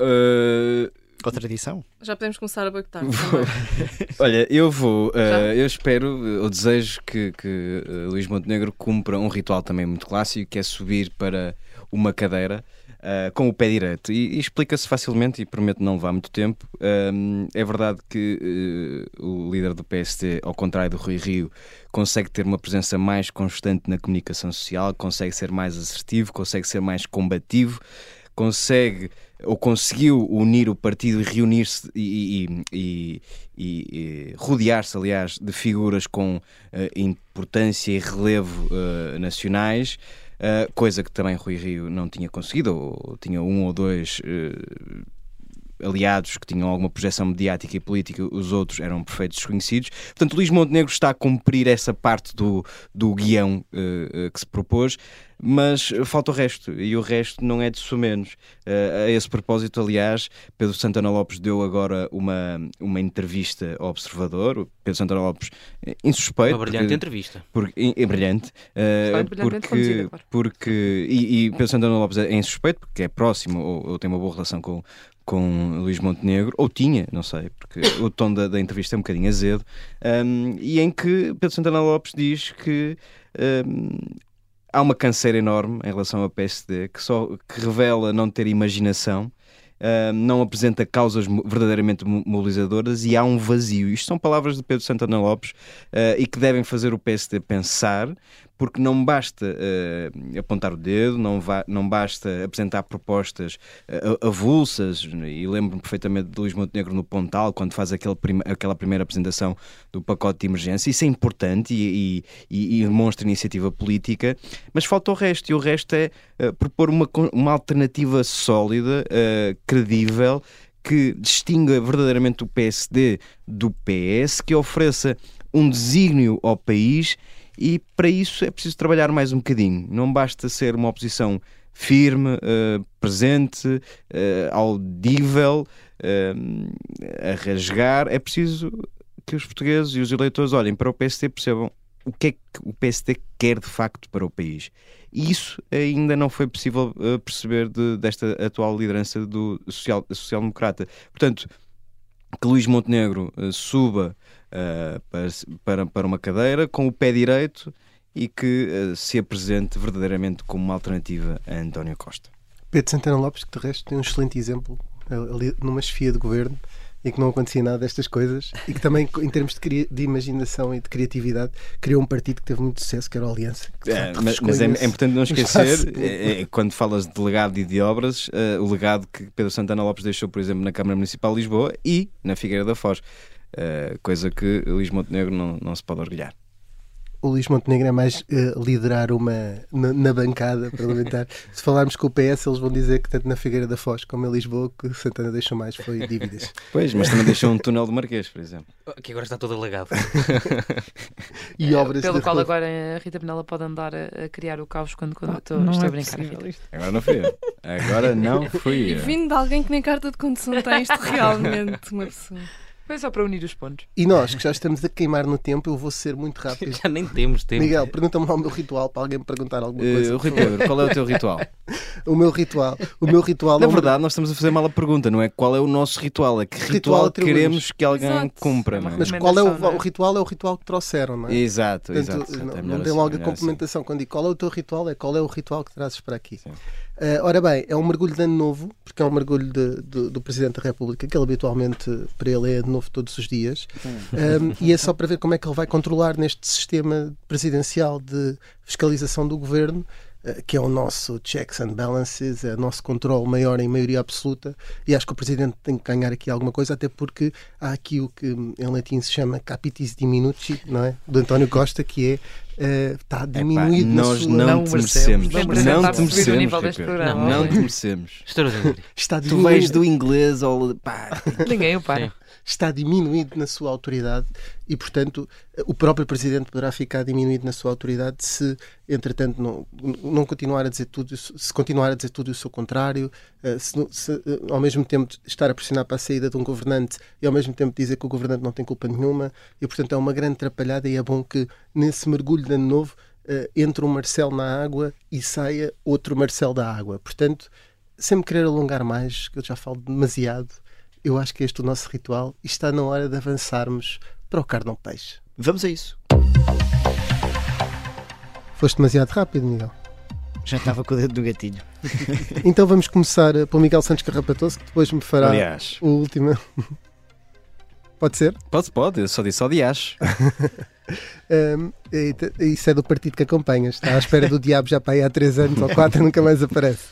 Uh, Com a tradição. Já podemos começar a boicotar. Olha, eu vou, uh, eu espero, eu desejo que, que uh, Luís Montenegro cumpra um ritual também muito clássico, que é subir para uma cadeira uh, com o pé direito. E, e explica-se facilmente, e prometo não levar muito tempo. é verdade que o líder do PST, ao contrário do Rui Rio, consegue ter uma presença mais constante na comunicação social, consegue ser mais assertivo, consegue ser mais combativo, consegue ou conseguiu unir o partido e reunir-se e, e, e, e rodear-se, aliás, de figuras com uh, importância e relevo uh, nacionais, uh, coisa que também Rui Rio não tinha conseguido, ou, tinha um ou dois aliados que tinham alguma projeção mediática e política, os outros eram perfeitos desconhecidos. Portanto, Luís Montenegro está a cumprir essa parte do, do guião uh, uh, que se propôs, mas falta o resto, e o resto não é de menos. Uh, a esse propósito, aliás, Pedro Santana Lopes deu agora uma, uma entrevista ao Observador. Pedro Santana Lopes, insuspeito. Uma brilhante porque, entrevista. Porque, é brilhante. porque, porque, e, e Pedro Santana Lopes é insuspeito porque é próximo ou, ou tem uma boa relação com, com Luís Montenegro, ou tinha, não sei, porque o tom da, da entrevista é um bocadinho azedo, um, e em que Pedro Santana Lopes diz que um, há uma canseira enorme em relação ao PSD, que, só, que revela não ter imaginação, Uh, não apresenta causas verdadeiramente mobilizadoras e há um vazio. Isto são palavras de Pedro Santana Lopes uh, e que devem fazer o PSD pensar, porque não basta uh, apontar o dedo, não, não basta apresentar propostas uh, avulsas, e lembro-me perfeitamente de Luís Montenegro no Pontal, quando faz aquele prim aquela primeira apresentação do pacote de emergência, isso é importante e, e, e, demonstra iniciativa política, mas falta o resto, e o resto é uh, propor uma, uma alternativa sólida, credível, que distinga verdadeiramente o PSD do PS, que ofereça um desígnio ao país e para isso é preciso trabalhar mais um bocadinho. Não basta ser uma oposição firme, uh, presente, uh, audível, uh, a rasgar. É preciso que os portugueses e os eleitores olhem para o PST e percebam o que é que o PST quer de facto para o país. E isso ainda não foi possível perceber de, desta atual liderança do social-democrata. Social Portanto, que Luís Montenegro suba uh, para, para, uma cadeira com o pé direito e que uh, se apresente verdadeiramente como uma alternativa a António Costa. Pedro Santana Lopes, que de resto tem um excelente exemplo ali numa chefia de governo e que não acontecia nada destas coisas e que também, em termos de, de, imaginação e de criatividade, criou um partido que teve muito sucesso, que era a Aliança. É, mas, mas é, é, importante não esquecer, é, é, quando falas de legado e de obras, uh, o legado que Pedro Santana Lopes deixou, por exemplo, na Câmara Municipal de Lisboa e na Figueira da Foz. Uh, coisa que Luís Montenegro não, não se pode orgulhar. O Luís Montenegro é mais uh, liderar uma na, na, bancada parlamentar. se falarmos com o PS, eles vão dizer que tanto na Figueira da Foz como em Lisboa, que Santana deixou mais foi dívidas. Pois, mas também deixou um túnel do Marquês, por exemplo. Que agora está todo alagado. e obras Pelo qual agora a Rita Penela pode andar a, a criar o caos quando, quando ah, estou, estou é a brincar. Agora não fui eu. Agora não fui eu. E vindo de alguém que nem carta de condução tem isto realmente uma pessoa. Foi só para unir os pontos. E nós, que já estamos a queimar no tempo, eu vou ser muito rápido. já nem temos tempo. Miguel, pergunta-me lá o meu ritual para alguém me perguntar alguma eh, coisa. Uh, Pedro, qual é o teu ritual? o meu ritual. O meu ritual Na é verdade, nós estamos a fazer mal a pergunta, não é qual é o nosso ritual, é que ritual, ritual queremos que alguém Exato. cumpra. Não é? Mas qual é o, o, ritual? É o ritual que trouxeram, não é? Exato, Portanto, exato. Não, é não tem logo assim, a complementação. Assim. Quando digo qual é o teu ritual, é qual é o ritual que trazes para aqui. Sim. Uh, ora bem, é um mergulho de ano novo, porque é um mergulho de, de, do Presidente da República, que ele habitualmente, para ele, é de novo todos os dias. Um, e é só para ver como é que ele vai controlar neste sistema presidencial de fiscalização do governo eh, que é o nosso checks and balances, é o nosso controle maior em maioria absoluta, e acho que o Presidente tem que ganhar aqui alguma coisa, até porque há aqui o que em latim se chama capitis diminuti, não é? Do António Costa, que é Uh, está diminuído Epá, nós sua... não, não te merecemos. Não, não te merecemos. Não, não te merecemos. Está tu vais do inglês ao. Pá. Ninguém o para. Está diminuído na sua autoridade e, portanto, o próprio Presidente poderá ficar diminuído na sua autoridade se, entretanto, não, não continuar a dizer tudo, se continuar a dizer tudo o seu contrário, eh, se, se, eh, ao mesmo tempo estar a pressionar para a saída de um governante e ao mesmo tempo dizer que o governante não tem culpa nenhuma e, portanto, é uma grande atrapalhada e é bom que nesse mergulho de ano novo eh, entre um Marcelo na água e saia outro Marcelo da água. Portanto, sem me querer alongar mais, que eu já falo demasiado, eu acho que este é o nosso ritual e está na hora de avançarmos para o carne ao peixe. Vamos a isso. Foste demasiado rápido, Miguel. Já estava com o dedo no gatilho. então vamos começar eh, pelo Miguel Santos Carrapatoso, que depois me fará Aliás. o último. Pode ser? Pode, pode, eu só disse só dias. um, isso é do partido que acompanhas. Está à espera do diabo já para aí há 3 anos ou 4 nunca mais aparece.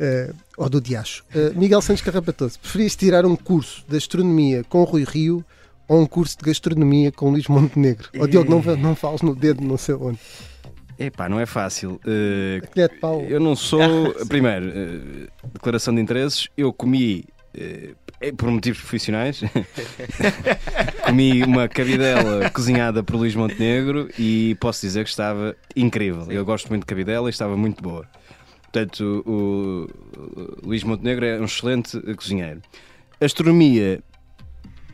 Uh, ou do diacho. Uh, Miguel Santos Carrapatoso, preferias tirar um curso de astronomia com Rui Rio ou um curso de gastronomia com Luís Montenegro? Ou Diogo, não, não fales no dedo, não sei onde. Epá, não é fácil. Uh. Eu não sou. primeiro, declaração de interesses. Eu comi, por motivos profissionais, comi uma cabidela cozinhada por Luís Montenegro e posso dizer que estava incrível. Eu gosto muito de cabidela e estava muito boa. Portanto, o, o Luís Montenegro é um excelente cozinheiro. Astronomia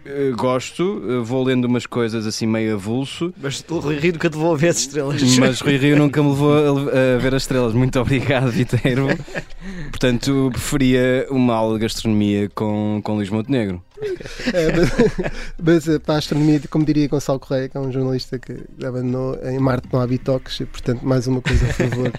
Uh, gosto, uh, vou lendo umas coisas assim meio avulso. Mas o Rui Rio nunca te levou a ver as estrelas. Mas Rui Rio nunca me levou a, a ver as estrelas. Muito obrigado, Viteiro. Portanto, preferia uma aula de gastronomia com, com Luís Montenegro. É, mas, mas, eh, para a astronomia, como diria Gonçalo Correia, que é um jornalista que abandonou em Marte não há bitoques, e portanto, mais uma coisa a favor.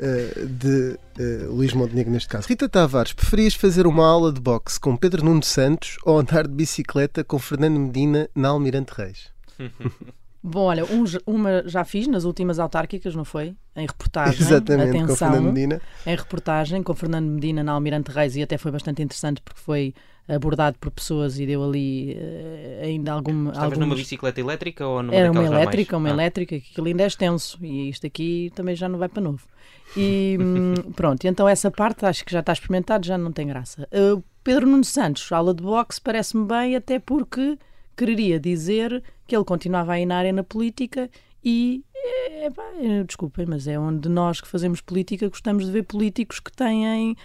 Uh, de uh, Luís Montenegro neste caso. Rita Tavares, preferias fazer uma aula de boxe com Pedro Nuno Santos ou andar de bicicleta com Fernando Medina na Almirante Reis? Bom, olha, um, uma já fiz nas últimas autárquicas, não foi? Em reportagem. Exatamente, Atenção, com Fernando Medina. Em reportagem com Fernando Medina na Almirante Reis e até foi bastante interessante porque foi abordado por pessoas e deu ali uh, ainda alguma. Estavas alguns... numa bicicleta elétrica ou numa Era uma elétrica, mais... uma ah. elétrica, que aquilo ainda é extenso e isto aqui também já não vai para novo. E hum, pronto, então essa parte acho que já está experimentado, já não tem graça. Uh, Pedro Nuno Santos, aula de boxe, parece-me bem, até porque quereria dizer que ele continuava a ir na área na política e, é, pá, desculpem, mas é onde nós que fazemos política gostamos de ver políticos que têm uh,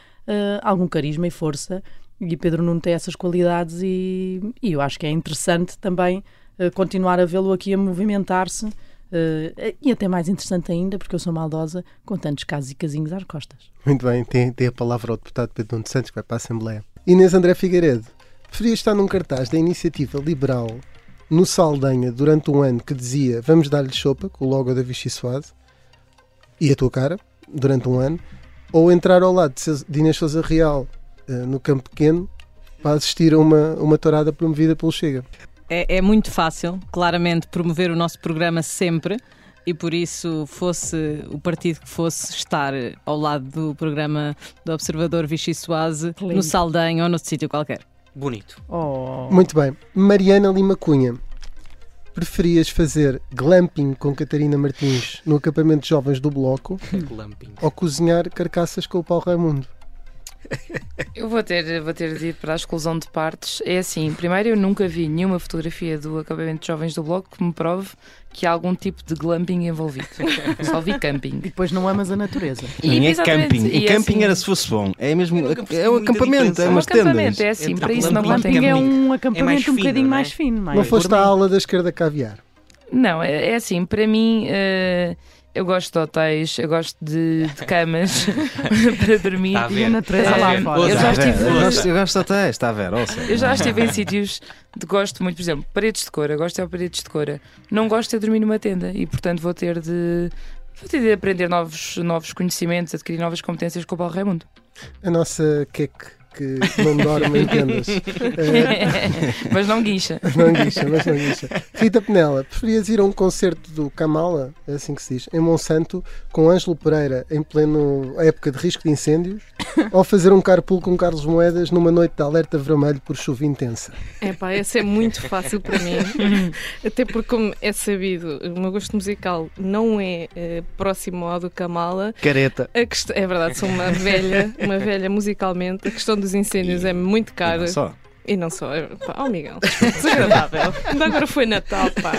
algum carisma e força e Pedro Nuno tem essas qualidades e, e eu acho que é interessante também uh, continuar a vê-lo aqui a movimentar-se Uh, e até mais interessante ainda, porque eu sou maldosa, com tantos casos e casinhos às costas. Muito bem, tem, tem a palavra ao deputado Pedro Nuno Santos, que vai para a Assembleia. Inês André Figueiredo, preferia estar num cartaz da Iniciativa Liberal no Saldanha durante um ano que dizia vamos dar-lhe chopa, com o logo da Vichy Suave, e a tua cara, durante um ano, ou entrar ao lado de Inês Sousa Real uh, no Campo Pequeno para assistir a uma, uma tourada promovida pelo Chega. É, é, muito fácil, claramente, promover o nosso programa sempre e por isso fosse o partido que fosse estar ao lado do programa do Observador Vichy Soase, no Saldanha ou noutro sítio qualquer. Bonito. Oh. Muito bem. Mariana Lima Cunha. Preferias fazer glamping com Catarina Martins no acampamento de jovens do Bloco ou cozinhar carcaças com o Paulo Raimundo? Eu vou ter, vou ter de ir para a exclusão de partes. É assim, primeiro eu nunca vi nenhuma fotografia do acampamento de jovens do Bloco que me prove que há algum tipo de glamping envolvido. Só vi camping. E depois não amas a natureza. Nem é camping. E, camping assim, era se fosse bom. É mesmo. É um acampamento, é umas tendas. acampamento, é assim, para isso não glamping é um acampamento é um bocadinho mais fino. Mais não foste à aula da esquerda caviar? Não, é, é assim, para mim. Uh, eu gosto de hotéis, eu gosto de, de camas para dormir. E a natureza lá fora. Eu já estive. Eu gosto, eu gosto de hotéis, está a ver? Ouça. Eu já estive em sítios de gosto muito, por exemplo, paredes de cora, gosto de paredes de cora. Não gosto de dormir numa tenda e, portanto, vou ter de. Vou ter de aprender novos, novos conhecimentos, adquirir novas competências com o Paulo Raimundo. A nossa queque que não dorme em tendas. mas não guincha. não guincha, mas não guincha. Rita Penela, preferias ir a um concerto do Kamala, é assim que se diz, em Monsanto, com Ângelo Pereira em pleno época de risco de incêndios, ou fazer um carpool com Carlos Moedas numa noite de alerta vermelho por chuva intensa? É pá, essa é muito fácil para mim. Até porque, como é sabido, o meu gosto musical não é uh, próximo ao do Kamala. Careta. A quest... É verdade, sou uma velha, uma velha musicalmente. A questão dos incêndios E- é muito cara. não só. E não só. é- Pá, oh, Miguel, desagradável. Ainda agora foi Natal, pá.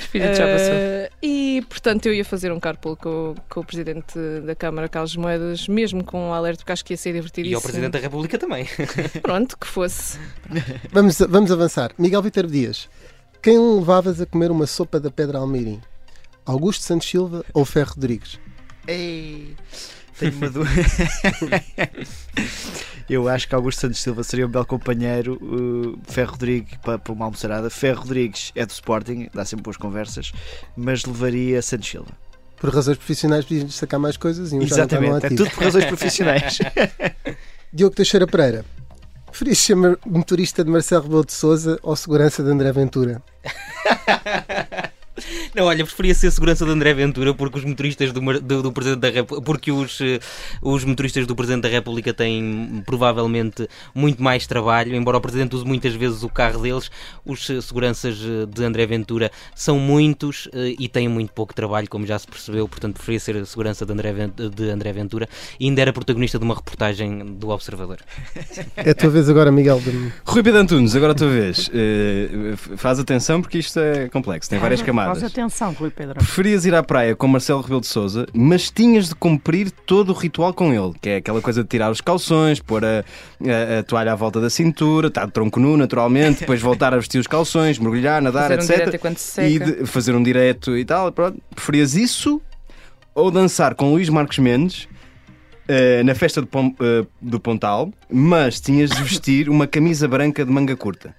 Espírito já passou. Eh, e, portanto, eu ia fazer um carpool com, com o Presidente da Câmara, Carlos Moedas, mesmo com o alerta, porque acho que ia ser divertido. E ao Presidente da República também. Pronto, que fosse. Vamos, vamos avançar. Miguel Viterbo Dias, quem levavas a comer uma sopa da Pedra Almirim? Augusto Santos Silva ou Ferro Rodrigues? Ei. Tenho uma dúvida. Eu acho que Augusto Santos Silva seria um belo companheiro. Uh, Ferro Rodrigues para, para uma almoçarada. Ferro Rodrigues é do Sporting, dá sempre boas conversas, mas levaria Santos Silva. Por razões profissionais, podiam destacar mais coisas e um Exatamente, é tudo por razões profissionais. Diogo Teixeira Pereira. Preferias ser motorista de Marcelo Rebelo de Souza ou segurança de André Ventura? Não, olha, preferia ser segurança de André Ventura porque os motoristas do, do, do Presidente da República, porque os, eh, os motoristas do Presidente da República têm provavelmente muito mais trabalho, embora o Presidente use muitas vezes o carro deles, os eh, seguranças eh, de André Ventura são muitos e têm muito pouco trabalho, como já se percebeu, portanto preferia ser a segurança de André, de André Ventura e ainda era protagonista de uma reportagem do Observador. É a tua vez agora, Miguel. De... Rui Pedro Antunes, agora a tua vez. Uh, faz atenção porque isto é complexo, tem várias camadas. Faz atenção, Rui Pedro. Preferias ir à praia com Marcelo Rebelo de Souza, mas tinhas de cumprir todo o ritual com ele, que é aquela coisa de tirar os calções, pôr a, a, a toalha à volta da cintura, estar de tronco nu, naturalmente, depois voltar a vestir os calções, mergulhar, nadar, fazer etc. Um e de, fazer um direto e tal. Pronto. Preferias isso ou dançar com Luís Marcos Mendes Uh, na festa do, uh, do Pontal, mas tinhas de vestir uma camisa branca de manga curta.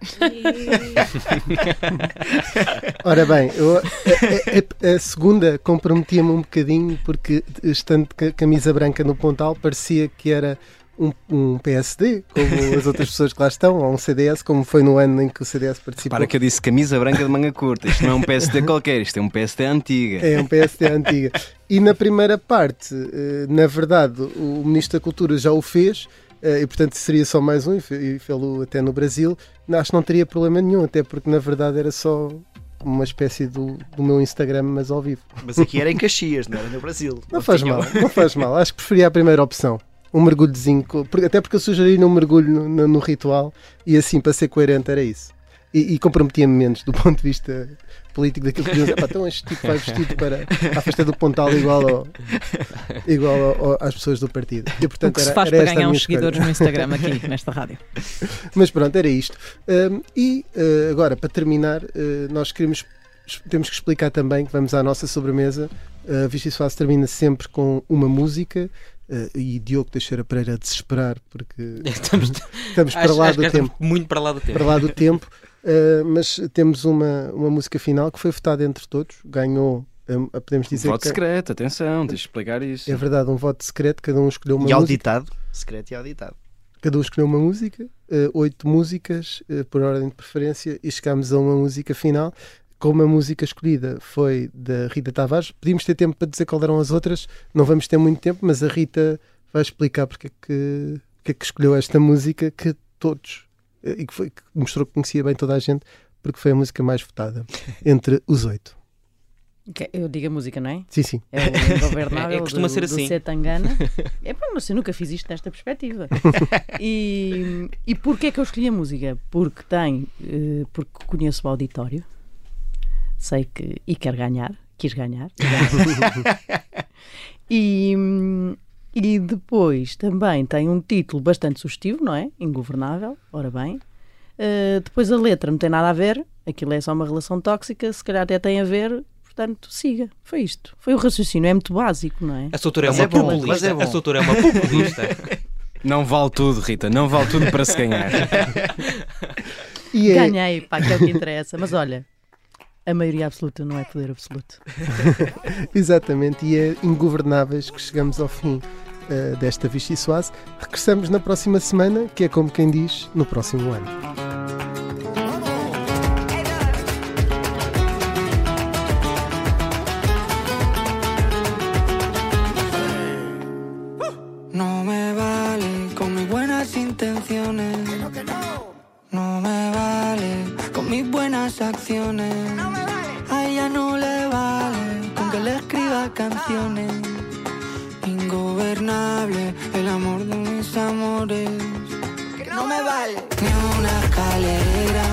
Ora bem, eu, a, a, a, segunda comprometia-me um bocadinho porque, estando camisa branca no Pontal, parecia que era um, um, PSD, como as outras pessoas que lá estão, ou um CDS, como foi no ano em que o CDS participou. Para que eu disse camisa branca de manga curta. Isto não é um PSD qualquer, isto é um PSD antiga. É um PSD antiga. E na primeira parte, eh, na verdade, o Ministro da Cultura já o fez e portanto seria só mais um, e fê-lo até no Brasil, acho que não teria problema nenhum, até porque na verdade era só uma espécie do, do meu Instagram, mas ao vivo. Mas aqui era em Caxias, não era no Brasil. Não faz mal, não faz mal. Acho que preferia a primeira opção. Um mergulhozinho, até porque eu sugeri um mergulho no, no, no ritual e assim, para ser coerente, era isso. E, e comprometia-me menos do ponto de vista político daquilo que diziam, então este tipo vai vestido para a festa do Pontal igual, ao, igual ao, às pessoas do partido. E, portanto, o que se faz para ganhar uns seguidores no Instagram aqui nesta rádio. Mas pronto, era isto. Um, e uh, agora, para terminar, uh, nós queremos temos que explicar também que vamos à nossa sobremesa. A uh, Vichy Soares termina sempre com uma música. Uh, e Diogo Teixeira Pereira a desesperar porque estamos, estamos para acho, lá acho do tempo. Muito para lá do tempo. Para lá do tempo. Uh, mas temos uma, uma música final que foi votada entre todos, ganhou. Uh, podemos dizer um voto que... secreto, atenção, deixa explicar isso. É verdade, um voto secreto, cada um escolheu uma e música. auditado, secreto e auditado. Cada um escolheu uma música, uh, oito músicas por ordem de preferência, e chegámos a uma música final. Como a música escolhida foi da Rita Tavares, podíamos ter tempo para dizer qual eram as outras, não vamos ter muito tempo, mas a Rita vai explicar porque é que, porque é que escolheu esta música que todos e que, foi, que mostrou que conhecia bem toda a gente, porque foi a música mais votada entre os oito. Eu digo a música, não é? Sim, sim. É o Ingovernável é, costuma do, ser assim. do Setangana. É pá, mas eu nunca fiz isto nesta perspectiva. E, e porquê é que eu escolhi a música? Porque tem, porque conheço o auditório, sei que, e quero ganhar, quis ganhar. e, e depois também tem um título bastante sugestivo, não é? Ingovernável, ora bem. Uh, depois a letra não tem nada a ver, aquilo é só uma relação tóxica, se calhar até tem a ver, portanto, siga. Foi isto. Foi o raciocínio, é muito básico, não é? A Soutora é uma é populista. É a Soutora é uma populista. não vale tudo, Rita, não vale tudo para se ganhar. e é... Ganhei, pá, que é o que interessa. Mas olha, a maioria absoluta não é poder absoluto. Exatamente, e é ingovernáveis que chegamos ao fim uh, desta Vichy Soase. Regressamos na próxima semana, que é como quem diz, no próximo ano. No me vale con mis buenas intenciones. No me vale con mis buenas acciones. A ella no le vale con que le escriba canciones. Ingobernable el amor de mis amores. Que no me vale ni una escalera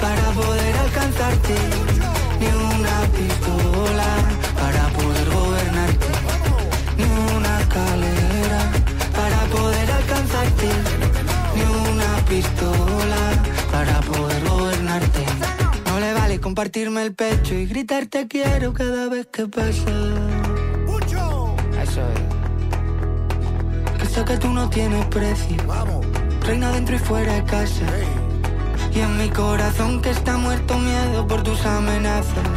para poder alcanzarte. Ni una pistola para poder gobernarte. Ni una escalera para poder alcanzarte. Para poder gobernarte. No le vale compartirme el pecho y gritarte quiero cada vez que pasa. Eso es. sé que tú no tienes precio. Reina dentro y fuera de casa. Y en mi corazón que está muerto miedo por tus amenazas.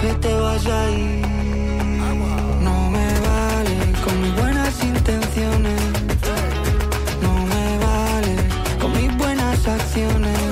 Que te vas a ir. No me vale con mis buenas intenciones. Buenas acciones. A